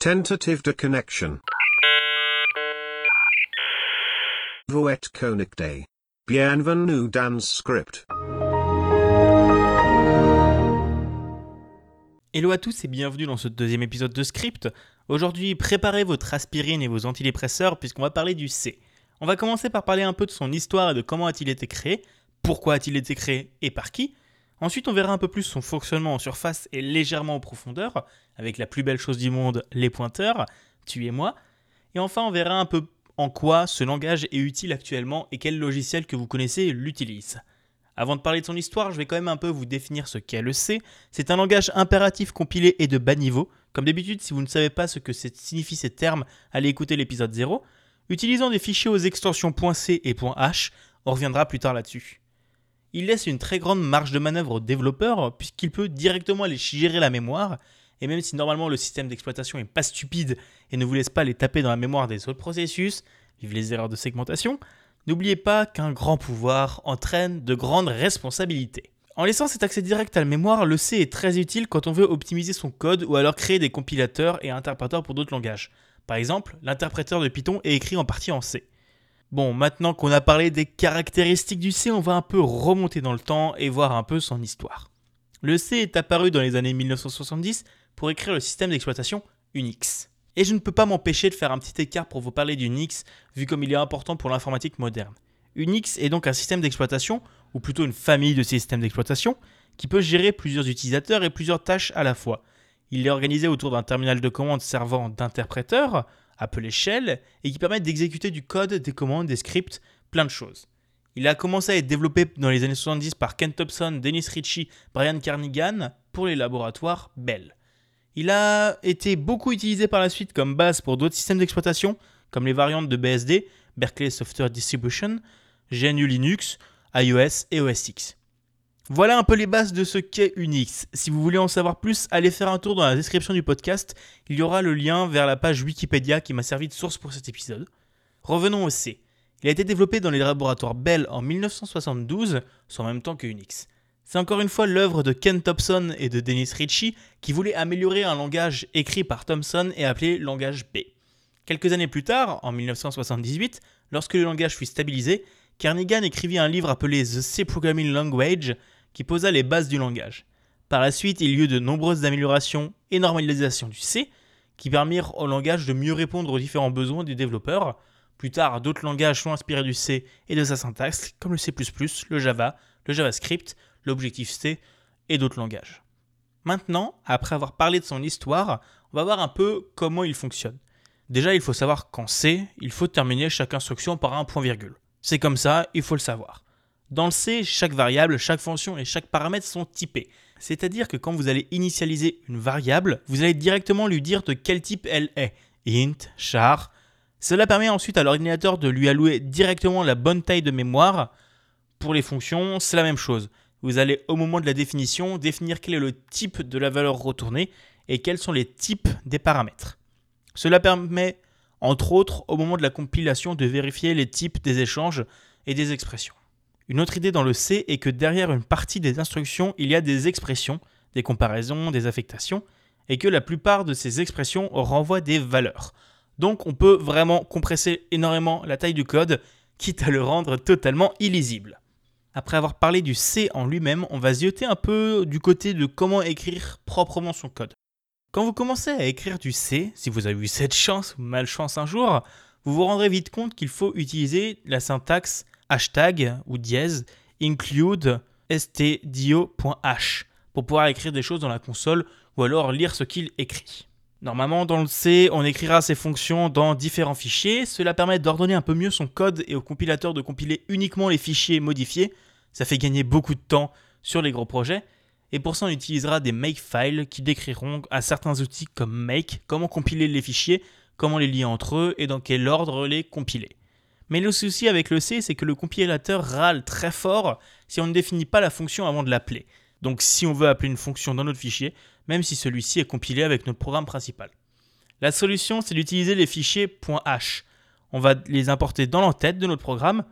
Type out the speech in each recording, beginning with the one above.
Tentative de connection. Voet Konik Day. Bienvenue dans script. Hello à tous et bienvenue dans ce deuxième épisode de Script. Aujourd'hui, préparez votre aspirine et vos antidépresseurs puisqu'on va parler du C. On va commencer par parler un peu de son histoire et de comment a-t-il été créé, pourquoi a-t-il été créé et par qui. Ensuite, on verra un peu plus son fonctionnement en surface et légèrement en profondeur, avec la plus belle chose du monde, les pointeurs, tu et moi. Et enfin, on verra un peu en quoi ce langage est utile actuellement et quel logiciel que vous connaissez l'utilise. Avant de parler de son histoire, je vais quand même un peu vous définir ce qu'est le C. C'est un langage impératif compilé et de bas niveau. Comme d'habitude, si vous ne savez pas ce que signifient ces termes, allez écouter l'épisode 0. Utilisant des fichiers aux extensions .c et .h, on reviendra plus tard là-dessus. Il laisse une très grande marge de manœuvre au développeur puisqu'il peut directement aller gérer la mémoire et même si normalement le système d'exploitation est pas stupide et ne vous laisse pas les taper dans la mémoire des autres processus, vive les erreurs de segmentation, N'oubliez pas qu'un grand pouvoir entraîne de grandes responsabilités. En laissant cet accès direct à la mémoire, le C est très utile quand on veut optimiser son code ou alors créer des compilateurs et interpréteurs pour d'autres langages. Par exemple, l'interpréteur de Python est écrit en partie en C. Bon, maintenant qu'on a parlé des caractéristiques du C, on va un peu remonter dans le temps et voir un peu son histoire. Le C est apparu dans les années 1970 pour écrire le système d'exploitation Unix. Et je ne peux pas m'empêcher de faire un petit écart pour vous parler d'Unix, vu comme il est important pour l'informatique moderne. Unix est donc un système d'exploitation, ou plutôt une famille de systèmes d'exploitation, qui peut gérer plusieurs utilisateurs et plusieurs tâches à la fois. Il est organisé autour d'un terminal de commande servant d'interpréteur, appelé shell, et qui permet d'exécuter du code, des commandes, des scripts, plein de choses. Il a commencé à être développé dans les années 70 par Ken Thompson, Dennis Ritchie, Brian Carnigan pour les laboratoires Bell. Il a été beaucoup utilisé par la suite comme base pour d'autres systèmes d'exploitation, comme les variantes de BSD, Berkeley Software Distribution, GNU Linux, iOS et OS X. Voilà un peu les bases de ce qu'est Unix. Si vous voulez en savoir plus, allez faire un tour dans la description du podcast. Il y aura le lien vers la page Wikipédia qui m'a servi de source pour cet épisode. Revenons au C. Il a été développé dans les laboratoires Bell en 1972, soit en même temps que Unix. C'est encore une fois l'œuvre de Ken Thompson et de Dennis Ritchie qui voulaient améliorer un langage écrit par Thompson et appelé langage B. Quelques années plus tard, en 1978, lorsque le langage fut stabilisé, Kernighan écrivit un livre appelé The C Programming Language qui posa les bases du langage. Par la suite, il y eut de nombreuses améliorations et normalisations du C qui permirent au langage de mieux répondre aux différents besoins du développeur. Plus tard, d'autres langages sont inspirés du C et de sa syntaxe, comme le C++, le Java, le JavaScript, l'Objective-C et d'autres langages. Maintenant, après avoir parlé de son histoire, on va voir un peu comment il fonctionne. Déjà, il faut savoir qu'en C, il faut terminer chaque instruction par un point virgule. C'est comme ça, il faut le savoir. Dans le C, chaque variable, chaque fonction et chaque paramètre sont typés. C'est-à-dire que quand vous allez initialiser une variable, vous allez directement lui dire de quel type elle est. int, char. Cela permet ensuite à l'ordinateur de lui allouer directement la bonne taille de mémoire. Pour les fonctions, c'est la même chose vous allez au moment de la définition définir quel est le type de la valeur retournée et quels sont les types des paramètres. Cela permet, entre autres, au moment de la compilation de vérifier les types des échanges et des expressions. Une autre idée dans le C est que derrière une partie des instructions, il y a des expressions, des comparaisons, des affectations, et que la plupart de ces expressions renvoient des valeurs. Donc on peut vraiment compresser énormément la taille du code, quitte à le rendre totalement illisible. Après avoir parlé du C en lui-même, on va zioter un peu du côté de comment écrire proprement son code. Quand vous commencez à écrire du C, si vous avez eu cette chance ou malchance un jour, vous vous rendrez vite compte qu'il faut utiliser la syntaxe hashtag ou dièse include stdio.h pour pouvoir écrire des choses dans la console ou alors lire ce qu'il écrit. Normalement, dans le C, on écrira ces fonctions dans différents fichiers. Cela permet d'ordonner un peu mieux son code et au compilateur de compiler uniquement les fichiers modifiés ça fait gagner beaucoup de temps sur les gros projets. Et pour ça, on utilisera des makefiles qui décriront à certains outils comme make comment compiler les fichiers, comment les lier entre eux et dans quel ordre les compiler. Mais le souci avec le C, c'est que le compilateur râle très fort si on ne définit pas la fonction avant de l'appeler. Donc si on veut appeler une fonction dans notre fichier, même si celui-ci est compilé avec notre programme principal. La solution, c'est d'utiliser les fichiers .h. On va les importer dans l'entête de notre programme,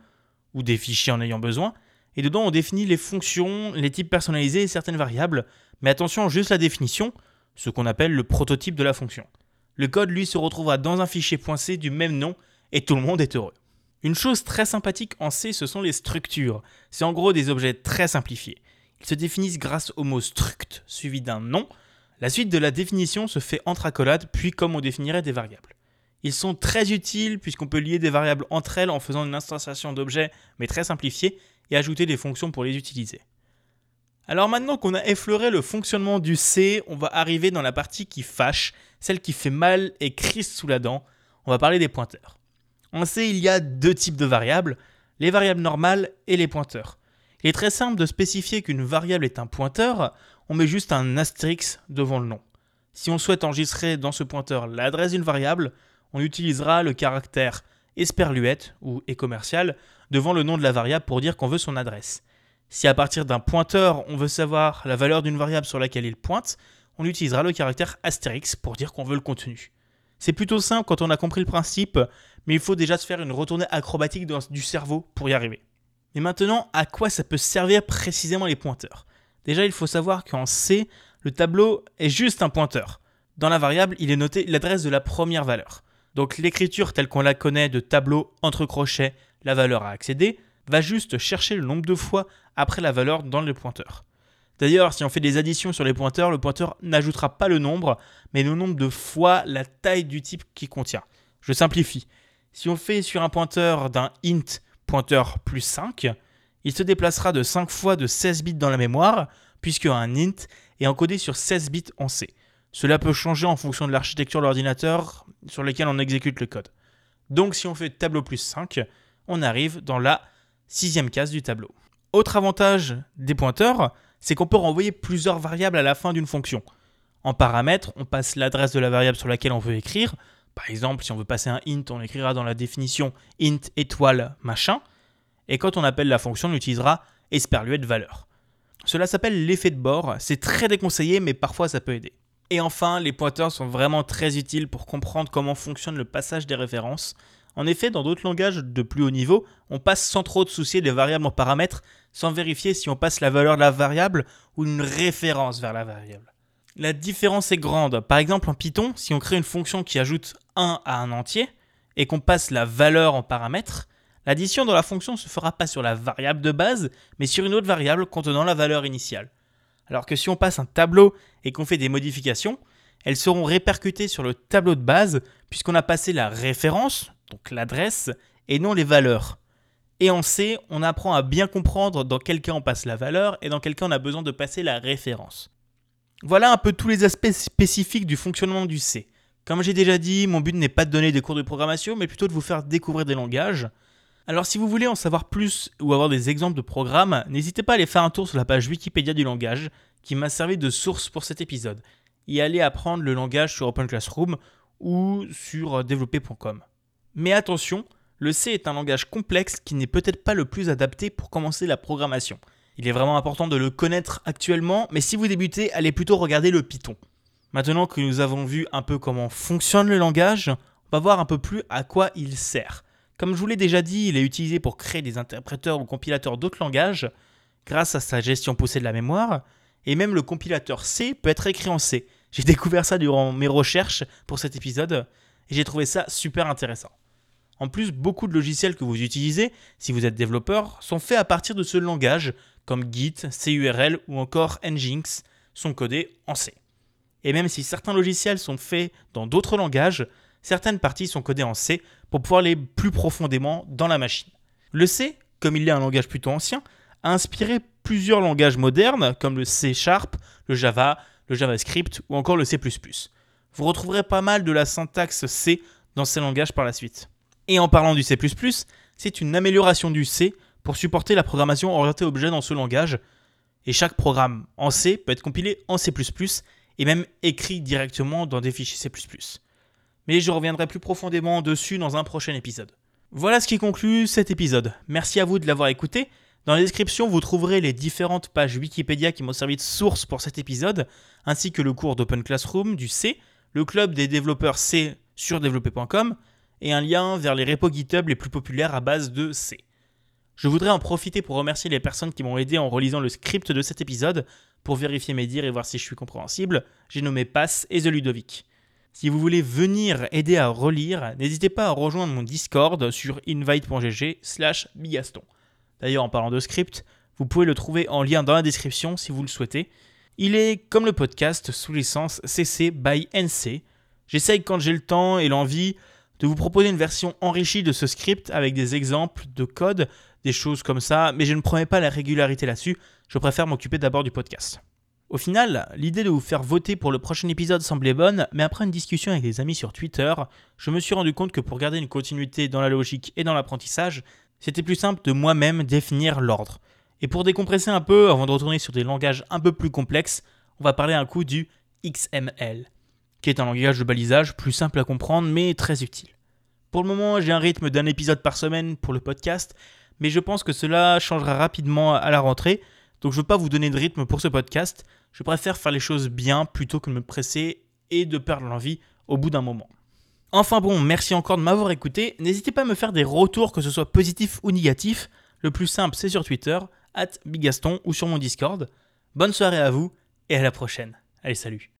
ou des fichiers en ayant besoin, et dedans on définit les fonctions, les types personnalisés et certaines variables, mais attention juste la définition, ce qu'on appelle le prototype de la fonction. Le code, lui, se retrouvera dans un fichier .c du même nom et tout le monde est heureux. Une chose très sympathique en C, ce sont les structures. C'est en gros des objets très simplifiés. Ils se définissent grâce au mot struct suivi d'un nom. La suite de la définition se fait entre accolades, puis comme on définirait des variables. Ils sont très utiles puisqu'on peut lier des variables entre elles en faisant une instanciation d'objets, mais très simplifiée, et ajouter des fonctions pour les utiliser. Alors maintenant qu'on a effleuré le fonctionnement du C, on va arriver dans la partie qui fâche, celle qui fait mal et crisse sous la dent. On va parler des pointeurs. En C, il y a deux types de variables, les variables normales et les pointeurs. Il est très simple de spécifier qu'une variable est un pointeur, on met juste un astérisque devant le nom. Si on souhaite enregistrer dans ce pointeur l'adresse d'une variable, on utilisera le caractère esperluette ou et commercial devant le nom de la variable pour dire qu'on veut son adresse. Si à partir d'un pointeur, on veut savoir la valeur d'une variable sur laquelle il pointe, on utilisera le caractère astérix pour dire qu'on veut le contenu. C'est plutôt simple quand on a compris le principe, mais il faut déjà se faire une retournée acrobatique du cerveau pour y arriver. Et maintenant, à quoi ça peut servir précisément les pointeurs? Déjà, il faut savoir qu'en C, le tableau est juste un pointeur. Dans la variable, il est noté l'adresse de la première valeur. Donc l'écriture telle qu'on la connaît de tableau entre crochets, la valeur à accéder, va juste chercher le nombre de fois après la valeur dans le pointeur. D'ailleurs, si on fait des additions sur les pointeurs, le pointeur n'ajoutera pas le nombre, mais le nombre de fois la taille du type qui contient. Je simplifie. Si on fait sur un pointeur d'un int pointeur plus 5, il se déplacera de 5 fois de 16 bits dans la mémoire, puisque un int est encodé sur 16 bits en C. Cela peut changer en fonction de l'architecture de l'ordinateur sur lequel on exécute le code. Donc si on fait tableau plus 5, on arrive dans la sixième case du tableau. Autre avantage des pointeurs, c'est qu'on peut renvoyer plusieurs variables à la fin d'une fonction. En paramètre, on passe l'adresse de la variable sur laquelle on veut écrire. Par exemple, si on veut passer un int, on écrira dans la définition int étoile machin. Et quand on appelle la fonction, on utilisera esperluette valeur. Cela s'appelle l'effet de bord. C'est très déconseillé, mais parfois ça peut aider. Et enfin, les pointeurs sont vraiment très utiles pour comprendre comment fonctionne le passage des références. En effet, dans d'autres langages de plus haut niveau, on passe sans trop de soucier des variables en paramètres, sans vérifier si on passe la valeur de la variable ou une référence vers la variable. La différence est grande. Par exemple, en Python, si on crée une fonction qui ajoute 1 à un entier et qu'on passe la valeur en paramètre, l'addition dans la fonction ne se fera pas sur la variable de base, mais sur une autre variable contenant la valeur initiale. Alors que si on passe un tableau et qu'on fait des modifications, elles seront répercutées sur le tableau de base puisqu'on a passé la référence, donc l'adresse, et non les valeurs. Et en C, on apprend à bien comprendre dans quel cas on passe la valeur et dans quel cas on a besoin de passer la référence. Voilà un peu tous les aspects spécifiques du fonctionnement du C. Comme j'ai déjà dit, mon but n'est pas de donner des cours de programmation, mais plutôt de vous faire découvrir des langages. Alors si vous voulez en savoir plus ou avoir des exemples de programmes, n'hésitez pas à aller faire un tour sur la page Wikipédia du langage, qui m'a servi de source pour cet épisode, et aller apprendre le langage sur Open Classroom ou sur développer.com. Mais attention, le C est un langage complexe qui n'est peut-être pas le plus adapté pour commencer la programmation. Il est vraiment important de le connaître actuellement, mais si vous débutez, allez plutôt regarder le Python. Maintenant que nous avons vu un peu comment fonctionne le langage, on va voir un peu plus à quoi il sert. Comme je vous l'ai déjà dit, il est utilisé pour créer des interpréteurs ou compilateurs d'autres langages, grâce à sa gestion poussée de la mémoire, et même le compilateur C peut être écrit en C. J'ai découvert ça durant mes recherches pour cet épisode, et j'ai trouvé ça super intéressant. En plus, beaucoup de logiciels que vous utilisez, si vous êtes développeur, sont faits à partir de ce langage, comme Git, CURL ou encore Nginx, sont codés en C. Et même si certains logiciels sont faits dans d'autres langages, certaines parties sont codées en C pour pouvoir aller plus profondément dans la machine. Le C, comme il est un langage plutôt ancien, a inspiré plusieurs langages modernes comme le C Sharp, le Java, le JavaScript ou encore le C ⁇ Vous retrouverez pas mal de la syntaxe C dans ces langages par la suite. Et en parlant du C++, c'est une amélioration du C pour supporter la programmation orientée objet dans ce langage. Et chaque programme en C peut être compilé en C++ et même écrit directement dans des fichiers C++. Mais je reviendrai plus profondément dessus dans un prochain épisode. Voilà ce qui conclut cet épisode. Merci à vous de l'avoir écouté. Dans la description, vous trouverez les différentes pages Wikipédia qui m'ont servi de source pour cet épisode, ainsi que le cours d'Open Classroom du C, le club des développeurs C sur développer.com, et un lien vers les repos GitHub les plus populaires à base de C. Je voudrais en profiter pour remercier les personnes qui m'ont aidé en relisant le script de cet épisode pour vérifier mes dires et voir si je suis compréhensible. J'ai nommé Pass et The Ludovic. Si vous voulez venir aider à relire, n'hésitez pas à rejoindre mon Discord sur invite.gg slash bigaston. D'ailleurs, en parlant de script, vous pouvez le trouver en lien dans la description si vous le souhaitez. Il est, comme le podcast, sous licence CC by NC. J'essaye quand j'ai le temps et l'envie de vous proposer une version enrichie de ce script avec des exemples de code, des choses comme ça, mais je ne promets pas la régularité là-dessus, je préfère m'occuper d'abord du podcast. Au final, l'idée de vous faire voter pour le prochain épisode semblait bonne, mais après une discussion avec des amis sur Twitter, je me suis rendu compte que pour garder une continuité dans la logique et dans l'apprentissage, c'était plus simple de moi-même définir l'ordre. Et pour décompresser un peu, avant de retourner sur des langages un peu plus complexes, on va parler un coup du XML, qui est un langage de balisage plus simple à comprendre mais très utile. Pour le moment, j'ai un rythme d'un épisode par semaine pour le podcast, mais je pense que cela changera rapidement à la rentrée, donc je ne veux pas vous donner de rythme pour ce podcast, je préfère faire les choses bien plutôt que de me presser et de perdre l'envie au bout d'un moment. Enfin bon, merci encore de m'avoir écouté. N'hésitez pas à me faire des retours, que ce soit positif ou négatif. Le plus simple, c'est sur Twitter, at Bigaston ou sur mon Discord. Bonne soirée à vous et à la prochaine. Allez, salut.